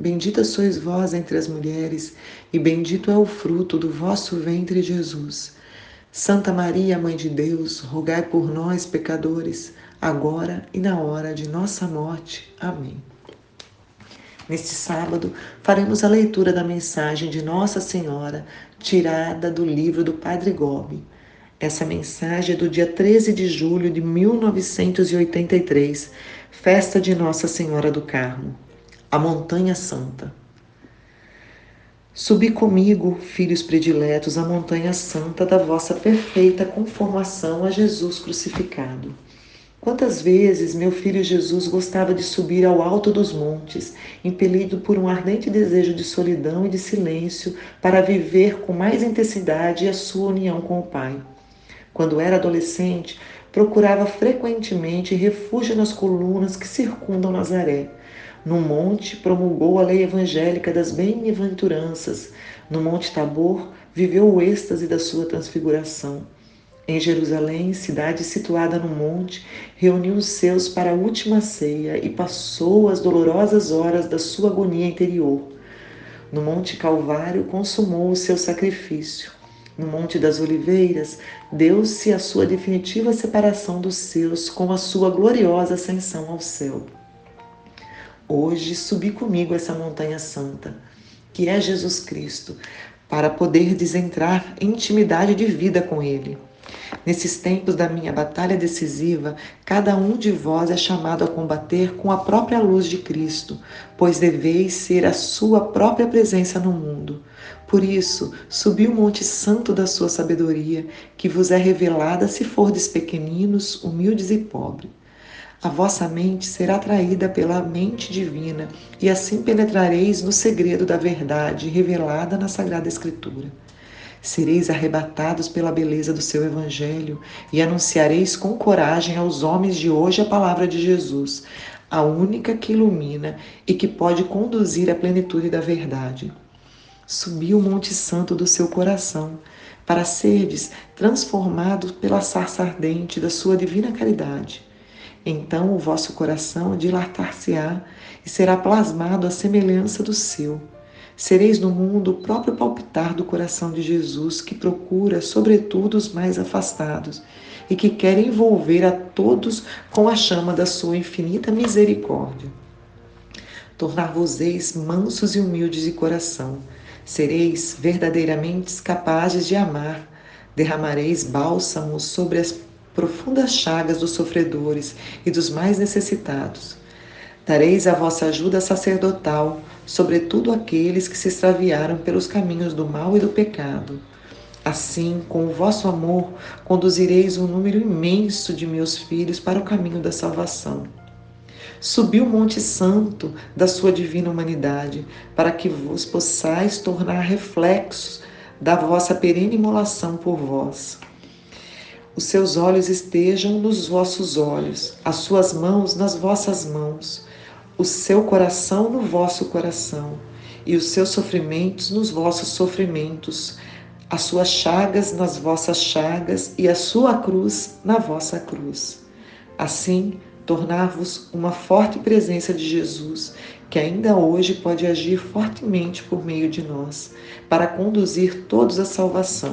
Bendita sois vós entre as mulheres, e bendito é o fruto do vosso ventre, Jesus. Santa Maria, Mãe de Deus, rogai por nós, pecadores, agora e na hora de nossa morte. Amém. Neste sábado, faremos a leitura da mensagem de Nossa Senhora, tirada do livro do Padre Gobi. Essa mensagem é do dia 13 de julho de 1983, festa de Nossa Senhora do Carmo a Montanha Santa. Subi comigo, filhos prediletos, a montanha santa da vossa perfeita conformação a Jesus crucificado. Quantas vezes meu filho Jesus gostava de subir ao alto dos montes, impelido por um ardente desejo de solidão e de silêncio, para viver com mais intensidade a sua união com o Pai. Quando era adolescente, procurava frequentemente refúgio nas colunas que circundam Nazaré no monte, promulgou a lei evangélica das bem-aventuranças. No Monte Tabor, viveu o êxtase da sua transfiguração. Em Jerusalém, cidade situada no monte, reuniu os seus para a última ceia e passou as dolorosas horas da sua agonia interior. No Monte Calvário, consumou o seu sacrifício. No Monte das Oliveiras, deu-se a sua definitiva separação dos seus com a sua gloriosa ascensão ao céu. Hoje subi comigo essa montanha santa, que é Jesus Cristo, para poder desentrar em intimidade de vida com Ele. Nesses tempos da minha batalha decisiva, cada um de vós é chamado a combater com a própria luz de Cristo, pois deveis ser a sua própria presença no mundo. Por isso, subi o monte santo da sua sabedoria, que vos é revelada se fordes pequeninos, humildes e pobres. A vossa mente será atraída pela mente divina e assim penetrareis no segredo da verdade revelada na Sagrada Escritura. Sereis arrebatados pela beleza do seu Evangelho e anunciareis com coragem aos homens de hoje a palavra de Jesus, a única que ilumina e que pode conduzir à plenitude da verdade. Subi o Monte Santo do seu coração, para serdes transformados pela sarça ardente da sua divina caridade então o vosso coração dilatar-se-á e será plasmado à semelhança do seu. Sereis no mundo o próprio palpitar do coração de Jesus, que procura, sobretudo, os mais afastados e que quer envolver a todos com a chama da sua infinita misericórdia. Tornar-vos-eis mansos e humildes de coração. Sereis verdadeiramente capazes de amar. Derramareis bálsamos sobre as profundas chagas dos sofredores e dos mais necessitados. Dareis a vossa ajuda sacerdotal, sobretudo aqueles que se extraviaram pelos caminhos do mal e do pecado. Assim, com o vosso amor, conduzireis um número imenso de meus filhos para o caminho da salvação. Subi o Monte Santo da sua divina humanidade, para que vos possais tornar reflexos da vossa perene imolação por vós os seus olhos estejam nos vossos olhos, as suas mãos nas vossas mãos, o seu coração no vosso coração, e os seus sofrimentos nos vossos sofrimentos, as suas chagas nas vossas chagas e a sua cruz na vossa cruz. Assim, tornar-vos uma forte presença de Jesus, que ainda hoje pode agir fortemente por meio de nós, para conduzir todos à salvação.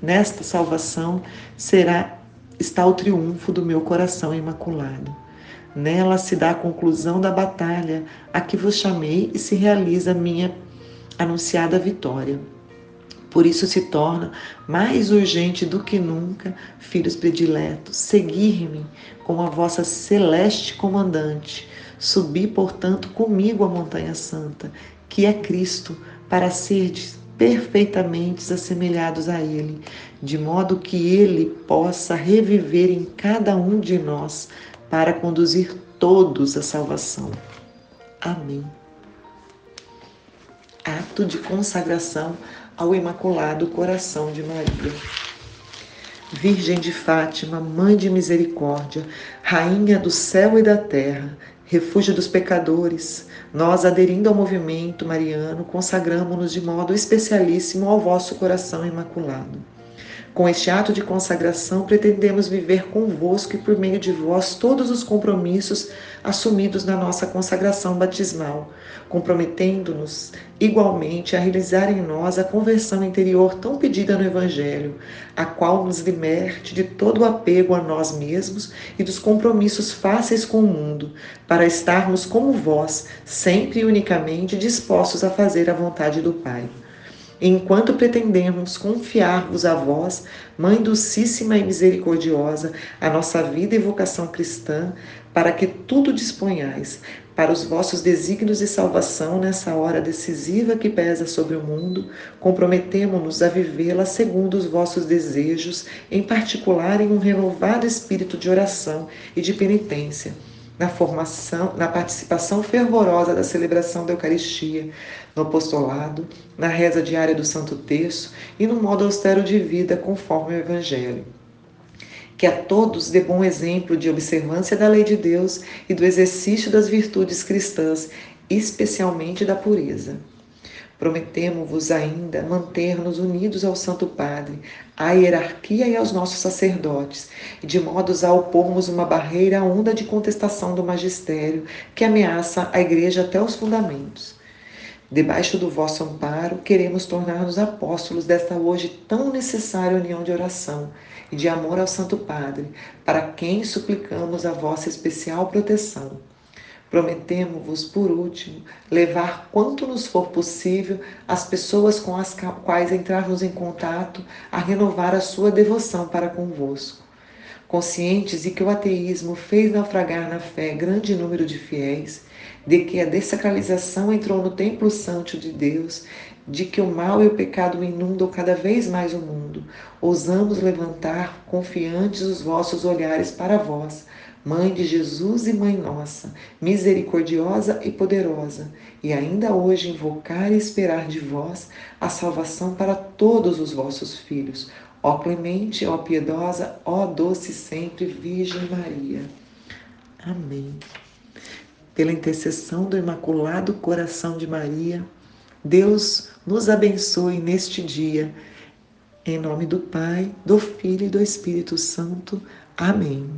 Nesta salvação será está o triunfo do meu coração imaculado. Nela se dá a conclusão da batalha a que vos chamei e se realiza a minha anunciada vitória. Por isso se torna mais urgente do que nunca, filhos prediletos, seguir-me como a vossa celeste comandante. Subi, portanto, comigo a montanha santa, que é Cristo, para serdes perfeitamente assemelhados a Ele, de modo que Ele possa reviver em cada um de nós para conduzir todos à salvação. Amém. Ato de consagração ao Imaculado Coração de Maria. Virgem de Fátima, Mãe de Misericórdia, Rainha do céu e da terra, refúgio dos pecadores, nós, aderindo ao movimento mariano, consagramos-nos de modo especialíssimo ao vosso coração imaculado. Com este ato de consagração, pretendemos viver convosco e por meio de vós todos os compromissos assumidos na nossa consagração batismal, comprometendo-nos igualmente a realizar em nós a conversão interior tão pedida no Evangelho, a qual nos liberte de todo o apego a nós mesmos e dos compromissos fáceis com o mundo, para estarmos como vós, sempre e unicamente dispostos a fazer a vontade do Pai enquanto pretendemos confiar-vos a vós, Mãe docíssima e misericordiosa, a nossa vida e vocação cristã, para que tudo disponhais para os vossos desígnios de salvação nessa hora decisiva que pesa sobre o mundo, comprometemo-nos a vivê-la segundo os vossos desejos, em particular em um renovado espírito de oração e de penitência na formação, na participação fervorosa da celebração da Eucaristia, no apostolado, na reza diária do Santo Terço e no modo austero de vida conforme o Evangelho. Que a todos dê bom exemplo de observância da lei de Deus e do exercício das virtudes cristãs, especialmente da pureza. Prometemos-vos ainda manter-nos unidos ao Santo Padre, à hierarquia e aos nossos sacerdotes, de modos a opormos uma barreira à onda de contestação do magistério que ameaça a Igreja até os fundamentos. Debaixo do vosso amparo, queremos tornar-nos apóstolos desta hoje tão necessária união de oração e de amor ao Santo Padre, para quem suplicamos a vossa especial proteção Prometemos-vos, por último, levar quanto nos for possível as pessoas com as quais entrarmos em contato a renovar a sua devoção para convosco. Conscientes de que o ateísmo fez naufragar na fé grande número de fiéis, de que a desacralização entrou no templo santo de Deus, de que o mal e o pecado inundam cada vez mais o mundo, ousamos levantar confiantes os vossos olhares para vós Mãe de Jesus e Mãe nossa, misericordiosa e poderosa, e ainda hoje invocar e esperar de vós a salvação para todos os vossos filhos. Ó clemente, ó piedosa, ó doce sempre Virgem Maria. Amém. Pela intercessão do Imaculado Coração de Maria, Deus nos abençoe neste dia. Em nome do Pai, do Filho e do Espírito Santo. Amém.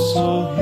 sorriso.